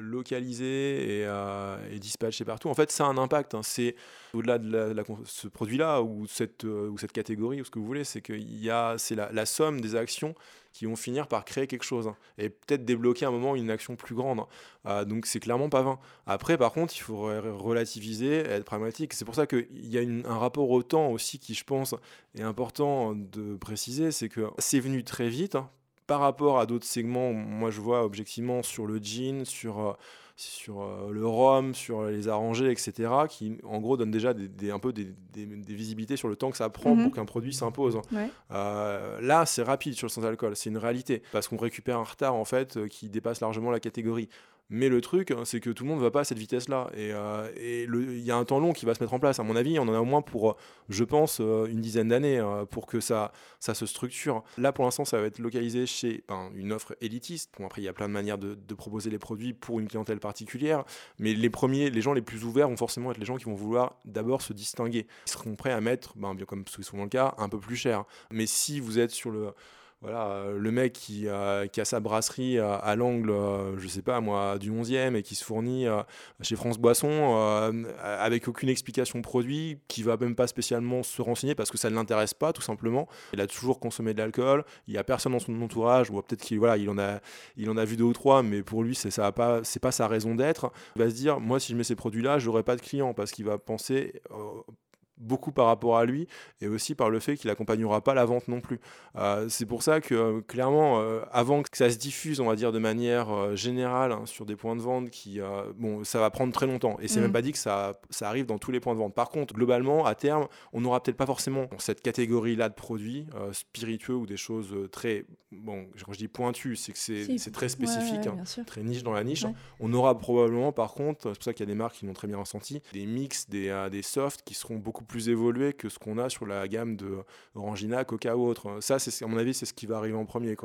localisées et, et, dispatchées partout, en fait ça a un impact. Hein. C'est au-delà de ce produit-là ou cette, euh, ou cette catégorie ou ce que vous voulez, c'est que c'est la, la, somme des actions qui vont finir par créer quelque chose hein, et peut-être débloquer à un moment une action plus grande. Euh, donc c'est clairement pas vain. Après, par contre, il faut relativiser, être pragmatique. C'est pour ça qu'il y a un rapport au temps aussi qui, je pense, est important de préciser, c'est que c'est venu très vite. Hein, par rapport à d'autres segments, moi je vois objectivement sur le jean, sur euh, sur euh, le rhum, sur les arrangés, etc., qui en gros donnent déjà des, un peu des, visibilités sur le temps que ça prend pour mhm. qu'un produit s'impose. Euh, là, c'est rapide sur le sans-alcool, c'est une réalité, parce qu'on récupère un retard en fait qui dépasse largement la catégorie. Mais le truc, hein, c'est que tout le monde ne va pas à cette vitesse-là. Et euh, il y a un temps long qui va se mettre en place. À mon avis, on en a au moins pour, je pense, euh, une dizaine d'années euh, pour que ça, ça se structure. Là, pour l'instant, ça va être localisé chez ben, une offre élitiste. Bon, après, il y a plein de manières de, proposer les produits pour une clientèle particulière. Mais les premiers, les gens les plus ouverts vont forcément être les gens qui vont vouloir d'abord se distinguer. Ils seront prêts à mettre, ben, comme c'est souvent le cas, un peu plus cher. Mais si vous êtes sur le voilà, euh, le mec qui, a sa brasserie à, l'angle, euh, je sais pas moi, du 11e et qui se fournit euh, chez France Boisson avec aucune explication produit, qui va même pas spécialement se renseigner parce que ça ne l'intéresse pas tout simplement. Il a toujours consommé de l'alcool, il y a personne dans son entourage ou peut-être qu'il voilà, il en a il en a vu deux ou trois mais pour lui c'est pas pas sa raison d'être. Il va se dire moi si je mets ces produits là, j'aurai pas de clients parce qu'il va penser beaucoup par rapport à lui et aussi par le fait qu'il accompagnera pas la vente non plus. Euh, c'est pour ça que euh, clairement, euh, avant que ça se diffuse, on va dire de manière générale hein, sur des points de vente, qui, bon, ça va prendre très longtemps et c'est même mm. pas dit que ça, ça arrive dans tous les points de vente. Par contre, globalement, à terme, on n'aura peut-être pas forcément cette catégorie-là de produits spiritueux ou des choses très, bon, quand je dis pointues, c'est que c'est très spécifique, hein, très niche dans la niche. On aura probablement, par contre, c'est pour ça qu'il y a des marques qui l'ont très bien ressenti, des mix, des, des softs qui seront beaucoup plus évolué que ce qu'on a sur la gamme de Orangina, Coca ou autre. Ça, c'est à mon avis, c'est ce qui va arriver en premier.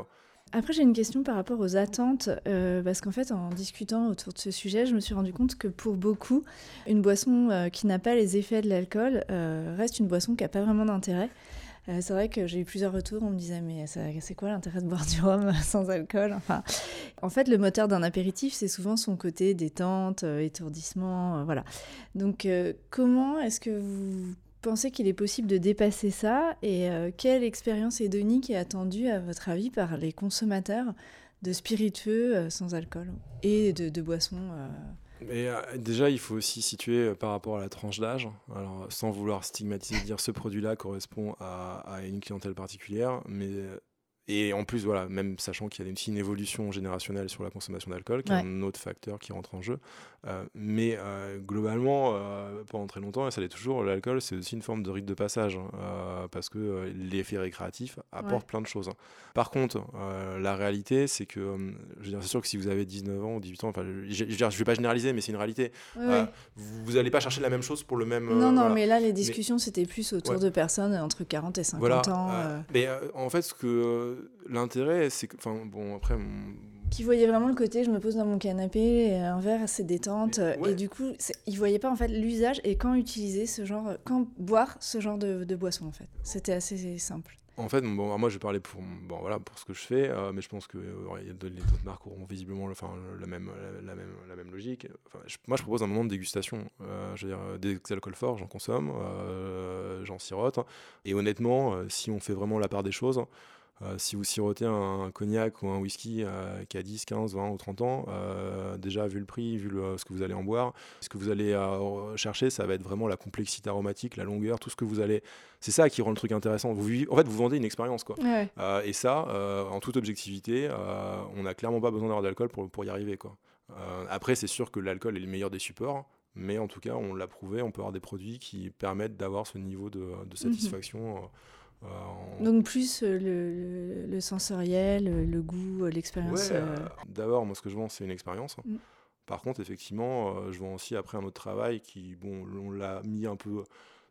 Après, j'ai une question par rapport aux attentes, euh, parce qu'en fait, en discutant autour de ce sujet, je me suis rendu compte que pour beaucoup, une boisson euh, qui n'a pas les effets de l'alcool euh, reste une boisson qui n'a pas vraiment d'intérêt. Euh, c'est vrai que j'ai eu plusieurs retours, on me disait mais c'est quoi l'intérêt de boire du rhum [laughs] sans alcool En fait, le moteur d'un apéritif, c'est souvent son côté détente, euh, étourdissement, euh, voilà. Donc comment est-ce que vous pensez qu'il est possible de dépasser ça et quelle expérience hédonique est attendue à votre avis par les consommateurs de spiritueux sans alcool et de boissons mais euh, déjà, il faut aussi situer euh, par rapport à la tranche d'âge. Alors, sans vouloir stigmatiser, dire ce produit-là correspond à, à, une clientèle particulière, mais et en plus, voilà, même sachant qu'il y a aussi une évolution générationnelle sur la consommation d'alcool, qui est un autre facteur qui rentre en jeu. Euh, mais euh, globalement, euh, pendant très longtemps, et ça l'est toujours, l'alcool, c'est aussi une forme de rite de passage, hein, parce que l'effet récréatif apporte plein de choses. Hein. Par contre, la réalité, c'est que, je veux dire, c'est sûr que si vous avez 19 ans ou 18 ans, enfin, je ne vais pas généraliser, mais c'est une réalité, vous n'allez pas chercher la même chose pour le même... Non, non, mais là, les discussions, c'était plus autour de personnes entre 40 et 50 ans. Mais en fait, ce que l'intérêt, c'est que. Enfin, bon, après. Qui voyait vraiment le côté, je me pose dans mon canapé, un verre assez détente. Et du coup, il voyait pas en fait l'usage et quand utiliser ce genre. Quand boire ce genre de, de boisson en fait. C'était assez simple. En fait, bon, moi je parler pour, bon, voilà, pour ce que je fais, euh, mais je pense que euh, les autres marques auront visiblement enfin, la, même, la, même, la même logique. Enfin, moi je propose un moment de dégustation. Euh, je veux dire, des alcools forts, j'en consomme, j'en sirote. Et honnêtement, si on fait vraiment la part des choses, euh, si vous sirotez un, cognac ou un whisky euh, qui a 10, 15, 20 ou 30 ans, euh, déjà vu le prix, vu ce que vous allez en boire, ce que vous allez chercher, ça va être vraiment la complexité aromatique, la longueur, tout ce que vous allez. C'est ça qui rend le truc intéressant. Vous, en fait, vous vendez une expérience. Quoi. et ça, en toute objectivité, on n'a clairement pas besoin d'avoir d'alcool pour, pour y arriver. Quoi. après, c'est sûr que l'alcool est le meilleur des supports. Mais en tout cas, on l'a prouvé, on peut avoir des produits qui permettent d'avoir ce niveau de, de mhm. satisfaction. Euh, Donc plus euh, le, sensoriel, le goût, euh, l'expérience. D'abord, moi ce que je vends, c'est une expérience. Mm. Par contre, effectivement, je vends aussi après un autre travail qui, bon, on l'a mis un peu de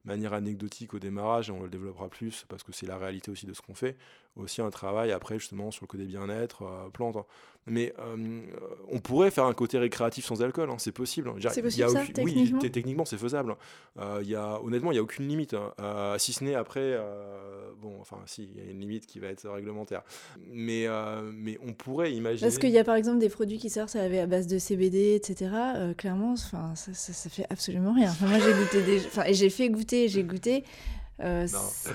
manière anecdotique au démarrage et on le développera plus parce que c'est la réalité aussi de ce qu'on fait. Aussi un travail après justement sur le côté bien-être, plantes. Hein. Mais euh, on pourrait faire un côté récréatif sans alcool, hein, c'est possible. C'est possible, ça, techniquement Oui, techniquement, c'est faisable. Euh, y a, honnêtement, il n'y a aucune limite. Hein. Euh, si ce n'est après, euh, bon, enfin, si, il y a une limite qui va être réglementaire. Mais, mais on pourrait imaginer. Parce qu'il y a par exemple des produits qui sortent à base de CBD, etc. clairement, ça, ça, ça, fait absolument rien. moi, j'ai goûté des. Enfin, j'ai fait goûter, j'ai goûté. Euh,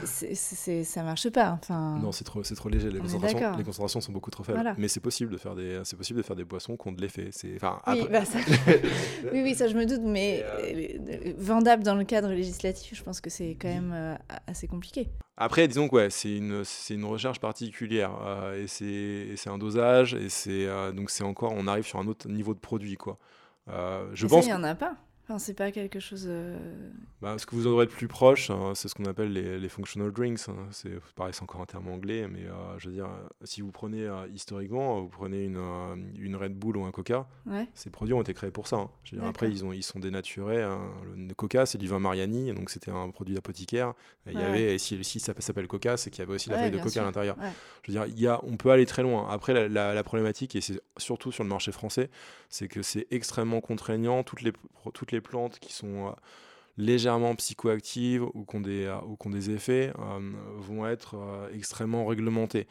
c'est, ça marche pas. Enfin... Non, c'est trop, c'est trop léger. Les concentrations, les concentrations, sont beaucoup trop faibles. Mais c'est possible de faire des, c'est possible de faire des boissons qui ont de l'effet. C'est, enfin, oui, bah, ça... [laughs] oui, oui, ça je me doute, mais euh, vendable dans le cadre législatif, je pense que c'est quand même euh, assez compliqué. Après, disons que ouais, c'est une, c'est une recherche particulière et, c'est, et c'est un dosage et c'est donc c'est encore, on arrive sur un autre niveau de produit quoi. je pense. Il y en a pas c'est pas quelque chose. Euh, bah, ce que vous en aurez le plus proche, hein, c'est ce qu'on appelle les, les, functional drinks. Hein. C'est pareil, c'est encore un terme anglais, mais euh, je veux dire, si vous prenez euh, historiquement, vous prenez une, une, Red Bull ou un Coca, ces produits ont été créés pour ça. Hein. Je veux dire, après, ils, ont, ils sont dénaturés. Le Coca, c'est du vin Mariani, donc c'était un produit d'apothicaire. Il y avait, et si, si ça s'appelle Coca, c'est qu'il y avait aussi la feuille de Coca à l'intérieur. Je veux dire, il y a, on peut aller très loin. Après, la, la, la problématique, et c'est surtout sur le marché français, c'est que c'est extrêmement contraignant. Toutes les, toutes les plantes qui sont euh, légèrement psychoactives ou qui ont des, euh, ou qui ont des effets euh, vont être extrêmement réglementées.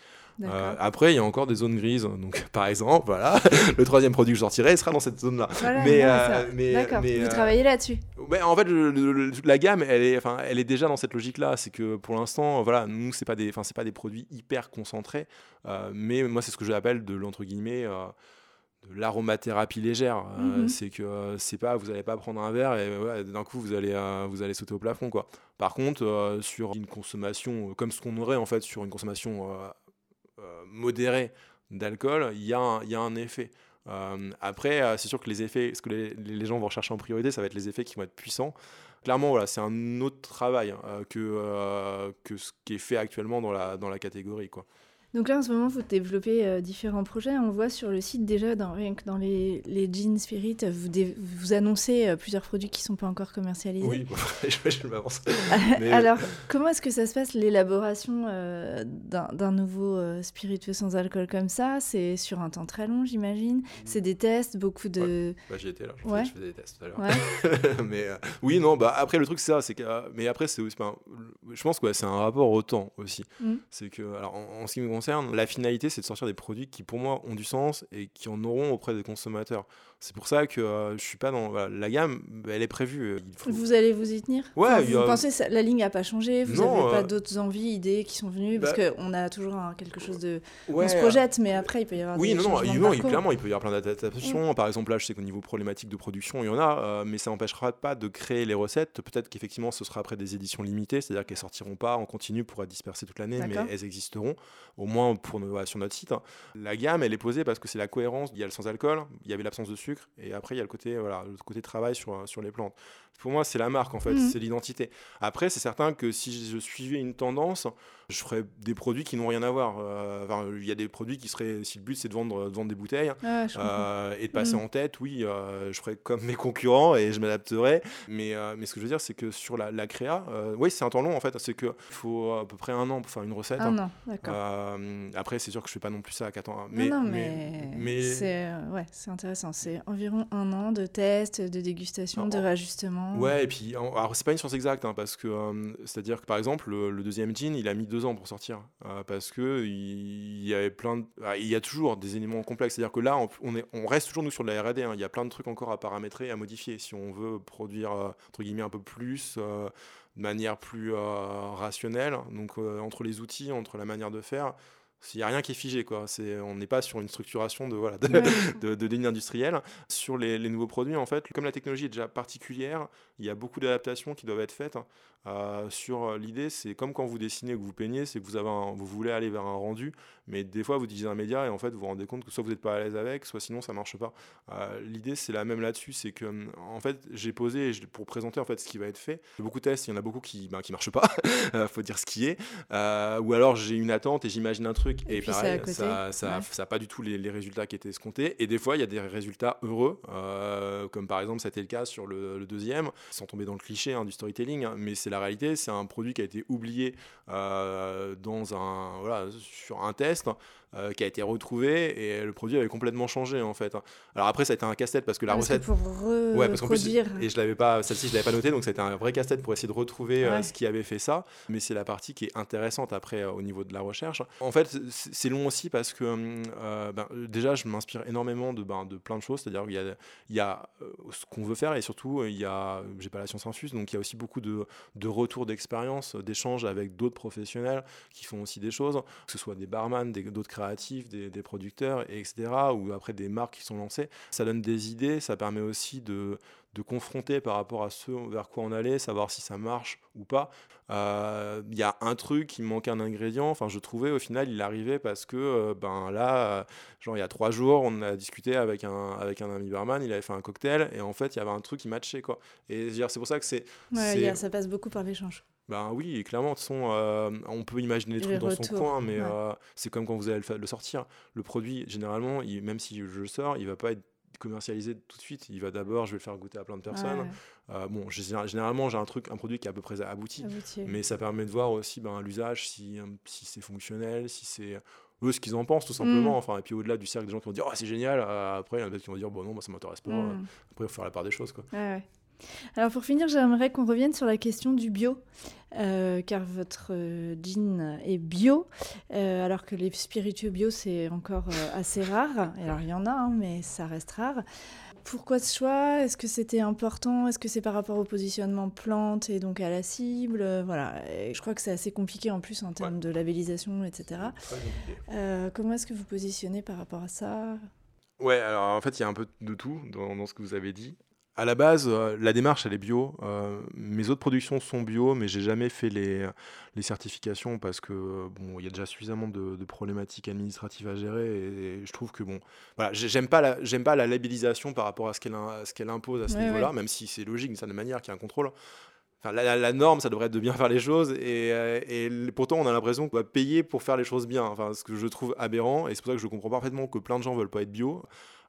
après, il y a encore des zones grises. Donc, [laughs] par exemple, voilà, [laughs] le troisième produit que je sortirai sera dans cette zone-là. mais, mais, D'accord, vous travaillez là-dessus En fait, la gamme, elle est, enfin, elle est déjà dans cette logique-là. C'est que pour l'instant, voilà, nous, ce n'est pas, des, pas des produits hyper concentrés. mais moi, c'est ce que j'appelle de l'entre guillemets l'aromathérapie légère. Euh, Mhm. c'est que euh, c'est pas, vous n'allez pas prendre un verre et ouais, d'un coup vous allez, euh, vous allez sauter au plafond. Quoi. Par contre, sur une consommation, comme ce qu'on aurait en fait sur une consommation modérée d'alcool, il y, a un- il y a un effet. Euh, après, euh, c'est sûr que les effets, ce que les, les gens vont rechercher en priorité, ça va être les effets qui vont être puissants. Clairement, voilà, c'est un autre travail euh, que, que ce qui est fait actuellement dans la, dans la catégorie. Quoi. Donc là, en ce moment, vous développez euh, différents projets. On voit sur le site déjà, dans, rien que dans les, les Jeans Spirit, vous, dé- vous annoncez euh, plusieurs produits qui ne sont pas encore commercialisés. Oui, [laughs] je, je m'avance. [laughs] Mais- Alors, comment est-ce que ça se passe l'élaboration euh, d'un nouveau euh, spiritueux sans alcool comme ça? C'est sur un temps très long, j'imagine. C'est des tests, beaucoup de. Bah, j'y étais là, je, Ouais. faisais, je faisais des tests tout à l'heure. Ouais. [laughs] mais euh, oui, non, bah après le truc c'est ça, c'est que euh, mais après c'est je pense que ouais, c'est un rapport au temps aussi. Mm. C'est que alors en, en ce qui me la finalité c'est de sortir des produits qui pour moi ont du sens et qui en auront auprès des consommateurs. C'est pour ça que euh, je suis pas dans voilà, la gamme, bah, elle est prévue. euh, Il faut... Vous allez vous y tenir? Ouais, Enfin, Vous a- pensez que la ligne n'a pas changé? Vous n'avez pas euh, d'autres envies, idées qui sont venues? Parce bah- qu'on a toujours quelque chose de. Ouais, on se projette, mais après, il peut y avoir Oui, des non, non, il- de non, il- parcours. clairement, il peut y avoir plein d'adaptations. Par exemple, là, je sais qu'au niveau problématique de production, il y en a, euh, mais ça n'empêchera pas de créer les recettes. Peut-être qu'effectivement, ce sera après des éditions limitées, c'est-à-dire qu'elles sortiront pas en continu pour être dispersées toute l'année, mais elles existeront, au moins pour nos- sur notre site. hein. La gamme, elle est posée parce que c'est la cohérence. Il y a le sans-alcool, il y avait l'absence de sucre, et après, il y a le côté, voilà, le côté travail sur, euh, sur les plantes. Pour moi, c'est la marque, en fait, Mhm. c'est l'identité. Après, c'est certain que si je suivais une tendance, je ferais des produits qui n'ont rien à voir. Euh, enfin, il y a des produits qui seraient, si le but c'est de vendre, de vendre des bouteilles Ah, euh, et de passer Mhm. en tête, oui, euh, je ferais comme mes concurrents et je m'adapterai. Mais, mais ce que je veux dire, c'est que sur la, la créa, oui, c'est un temps long en fait. C'est qu'il faut à peu près un an pour faire une recette. Un an, d'accord. Après, c'est sûr que je fais pas non plus ça à 4 ans. hein. Mais, non, non, mais, mais, mais- c'est ouais, intéressant. C'est environ un an de tests, de dégustation, de En- réajustement. Ouais, et puis, alors c'est pas une science exacte, hein, parce que euh, c'est-à-dire que par exemple, le, deuxième jean, il a mis deux ans pour sortir, euh, parce que il, y avait plein ah, il y a toujours des éléments complexes. C'est-à-dire que là, on, est, on reste toujours nous sur de la R&D. hein. Il y a plein de trucs encore à paramétrer, à modifier, si on veut produire euh, entre guillemets un peu plus. de manière plus rationnelle, donc entre les outils, entre la manière de faire, il n'y a rien qui est figé, quoi. C'est, on n'est pas sur une structuration de, voilà, de, Ouais. [laughs] de, industrielles. Sur les, les nouveaux produits, en fait, comme la technologie est déjà particulière, il y a beaucoup d'adaptations qui doivent être faites. Euh, sur euh, l'idée, c'est comme quand vous dessinez ou que vous peignez, c'est que vous, avez un- vous voulez aller vers un rendu, mais des fois vous utilisez un média et en fait vous vous rendez compte que soit vous n'êtes pas à l'aise avec, soit sinon ça marche pas. Euh, l'idée c'est la même là-dessus, c'est que hum, en fait j'ai posé pour présenter en fait ce qui va être fait. Beaucoup de tests, il y en a beaucoup qui ben, qui marchent pas, [laughs] faut dire ce qui est. Euh, ou alors j'ai une attente et j'imagine un truc et, pareil, côté, ça ça ouais. ça a pas du tout les, les résultats qui étaient escomptés. Et des fois, il y a des résultats heureux, comme par exemple, c'était le cas sur le, le deuxième, sans tomber dans le cliché hein, du storytelling, hein, mais c'est la réalité. C'est un produit qui a été oublié euh, dans un, voilà, sur un test. euh, qui a été retrouvé et le produit avait complètement changé en fait. Alors après ça a été un casse-tête parce que la Ah, Parce que recette pour Ouais, parce qu'en plus, reproduire. et je l'avais pas, celle-ci, je l'avais pas noté, donc c'était un vrai casse-tête pour essayer de retrouver euh, ce qui avait fait ça. Mais c'est la partie qui est intéressante après euh, au niveau de la recherche. En fait, c'est long aussi parce que hum, ben, déjà, je m'inspire énormément de, ben, de plein de choses. C'est-à-dire qu'il y a, il y a ce qu'on veut faire et surtout, il y a, j'ai pas la science infuse, donc il y a aussi beaucoup de, retours d'expérience, d'échanges avec d'autres professionnels qui font aussi des choses, que ce soit des barman, d'autres créatifs, des, producteurs, et etc. Ou après des marques qui sont lancées. Ça donne des idées, ça permet aussi de, de confronter par rapport à ce vers quoi on allait, savoir si ça marche ou pas. Euh, Il y a un truc qui me manquait un ingrédient, enfin je trouvais au final il arrivait parce que euh, ben là, euh, genre il y a trois jours, on a discuté avec un, avec un ami barman, il avait fait un cocktail et en fait il y avait un truc qui matchait quoi. Et c'est pour ça que c'est... Ouais, il ça passe beaucoup par l'échange. ben oui, clairement, de toute façon, euh, on peut imaginer des trucs dans son coin, mais ouais. euh, c'est comme quand vous allez le, le sortir. Le produit, généralement, il- même si je le sors, il va pas être commercialisé tout de suite. Il va d'abord, je vais le faire goûter à plein de personnes. Ouais, Euh, bon, généralement, j'ai un truc, un produit qui est à peu près abouti, abouti. mais ça permet de voir aussi ben, l'usage, si, euh, si c'est fonctionnel, si c'est eux ce qu'ils en pensent tout simplement. Mm. Enfin, et puis au-delà du cercle des gens qui vont dire oh, c'est génial, euh, après il y en a d'autres qui vont dire bon non, moi ça m'intéresse pas. Mm. Après, il faut faire la part des choses quoi. Ouais, ouais. Alors pour finir, j'aimerais qu'on revienne sur la question du bio, euh, car votre euh, gin est bio, euh, alors que les spiritueux bio c'est encore euh, assez rare. Alors il y en a, hein, mais ça reste rare. Pourquoi ce choix? Est-ce que c'était important? Est-ce que c'est par rapport au positionnement plante et donc à la cible? Euh, Voilà. Et je crois que c'est assez compliqué en plus en termes Ouais. de labellisation, etc. Euh, comment est-ce que vous positionnez par rapport à ça? Ouais, alors en fait, il y a un peu de tout dans, dans ce que vous avez dit. À la base, euh, la démarche, elle est bio. Euh, mes autres productions sont bio, mais j'ai jamais fait les, les certifications parce que bon, il y a déjà suffisamment de, de problématiques administratives à gérer et, je trouve que bon, voilà, j'ai- j'aime pas la, j'aime pas la labellisation par rapport à ce qu'elle, ce qu'elle impose à ce Ouais, niveau-là, ouais. même si c'est logique d'une certaine manière qu'il y a un contrôle. Enfin, la, la- la norme, ça devrait être de bien faire les choses, et, euh, et pourtant on a l'impression qu'on va payer pour faire les choses bien. Enfin, ce que je trouve aberrant, et c'est pour ça que je comprends parfaitement que plein de gens veulent pas être bio.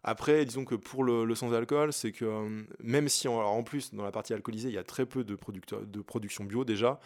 Après, disons que pour le, sans-alcool, c'est que euh, même si, en, en plus, dans la partie alcoolisée, il y a très peu de, de production bio déjà,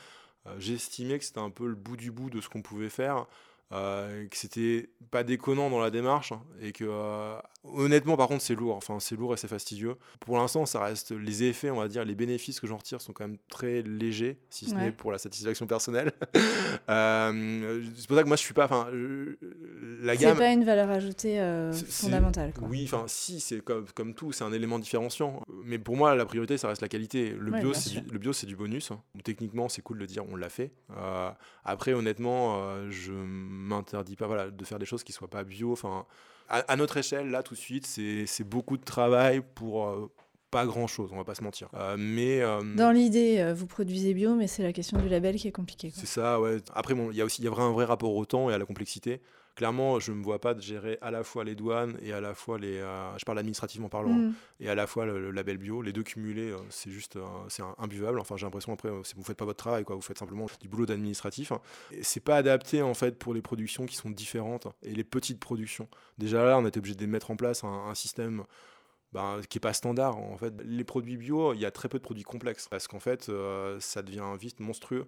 euh, j'estimais que c'était un peu le bout du bout de ce qu'on pouvait faire, euh, que c'était pas déconnant dans la démarche, hein, et que euh, honnêtement, par contre, c'est lourd. Enfin, c'est lourd et c'est fastidieux. Pour l'instant, ça reste les effets, on va dire, les bénéfices que j'en retire sont quand même très légers, si ce Ouais. n'est pour la satisfaction personnelle. [laughs] Euh, c'est pour ça que moi, je suis pas. Enfin, la C'est gamme. pas une valeur ajoutée C'est- c'est- fondamentale. Quoi. Oui, enfin, si, c'est comme, comme tout, c'est un élément différenciant. Mais pour moi, la priorité, ça reste la qualité. Le Ouais, bio, c'est le bio, c'est du bonus. Techniquement, c'est cool de dire on l'a fait. Après, honnêtement, je m'interdis pas voilà, de faire des choses qui soient pas bio. Enfin, à, à notre échelle, là, tout de suite, c'est beaucoup de travail pour euh, pas grand chose, on va pas se mentir. Euh, mais. euh, Dans l'idée, euh, vous produisez bio, mais c'est la question du label qui est compliquée. c'est ça, ouais. Après, bon, il y a aussi y a un vrai rapport au temps et à la complexité. Clairement, je ne me vois pas de gérer à la fois les douanes et à la fois les. euh, je parle administrativement parlant, hein, Mm. et à la fois le, le label bio. Les deux cumulés, euh, c'est juste euh, c'est imbuvable. Enfin, j'ai l'impression après, vous faites pas votre travail, quoi. Vous faites simplement du boulot d'administratif. Et C'est pas adapté en fait pour les productions qui sont différentes et les petites productions. Déjà là, on a été obligé de mettre en place un, un système. ben, qui est pas standard en fait. Les produits bio, il y a très peu de produits complexes parce qu'en fait, euh, ça devient vite monstrueux.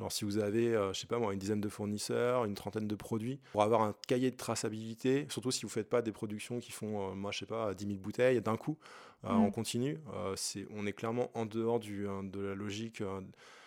Alors si vous avez, euh, je sais pas moi, une dizaine de fournisseurs, une trentaine de produits, pour avoir un cahier de traçabilité, surtout si vous faites pas des productions qui font, euh, moi je sais pas, 10 000 bouteilles d'un coup, euh, Mm. en continu, euh, c'est, on est clairement en dehors du, euh, de la logique. euh,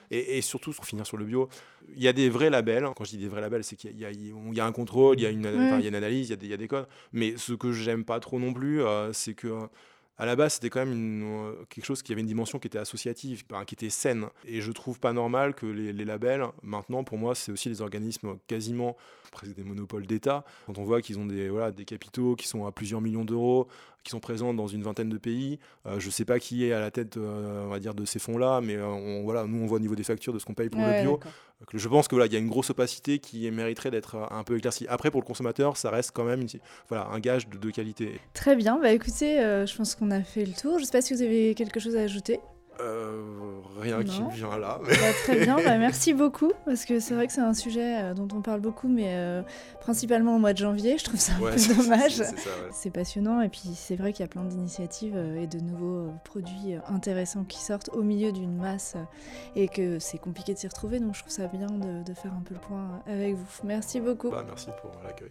et, et surtout, pour finir sur le bio, il y a des vrais labels. Quand je dis des vrais labels, c'est qu'il y y a- il y a un contrôle, il y a une, il y a une analyse, il y a des, il y a des codes. Mais ce que j'aime pas trop non plus, c'est que à la base, c'était quand même une, euh, quelque chose qui avait une dimension qui était associative, qui était saine. Et je trouve pas normal que les, les labels, maintenant, pour moi, c'est aussi des organismes quasiment presque des monopoles d'État. Quand on voit qu'ils ont des, voilà, des capitaux qui sont à plusieurs millions d'euros, qui sont présents dans une vingtaine de pays, euh, je sais pas qui est à la tête, euh, on va dire, de ces fonds-là, mais euh, on, voilà, nous, on voit au niveau des factures de ce qu'on paye pour Ouais, le bio. Je pense que voilà, il y a une grosse opacité qui mériterait d'être euh, un peu éclaircie. Après, pour le consommateur, ça reste quand même un gage de, qualité. Très bien, bah écoutez, euh, je pense qu'on a fait le tour. Je sais pas si vous avez quelque chose à ajouter. Euh, rien qui me vient là. Bah, très bien, bah, [laughs] merci beaucoup, parce que c'est vrai que c'est un sujet euh, dont on parle beaucoup, mais euh, principalement au mois de janvier, je trouve ça un Ouais, peu dommage. c'est- ouais. Passionnant, et puis c'est vrai qu'il y a plein d'initiatives euh, et de nouveaux produits intéressants qui sortent au milieu d'une masse, et que c'est compliqué de s'y retrouver, donc je trouve ça bien de, de faire un peu le point avec vous. Merci beaucoup. Bah, merci pour l'accueil.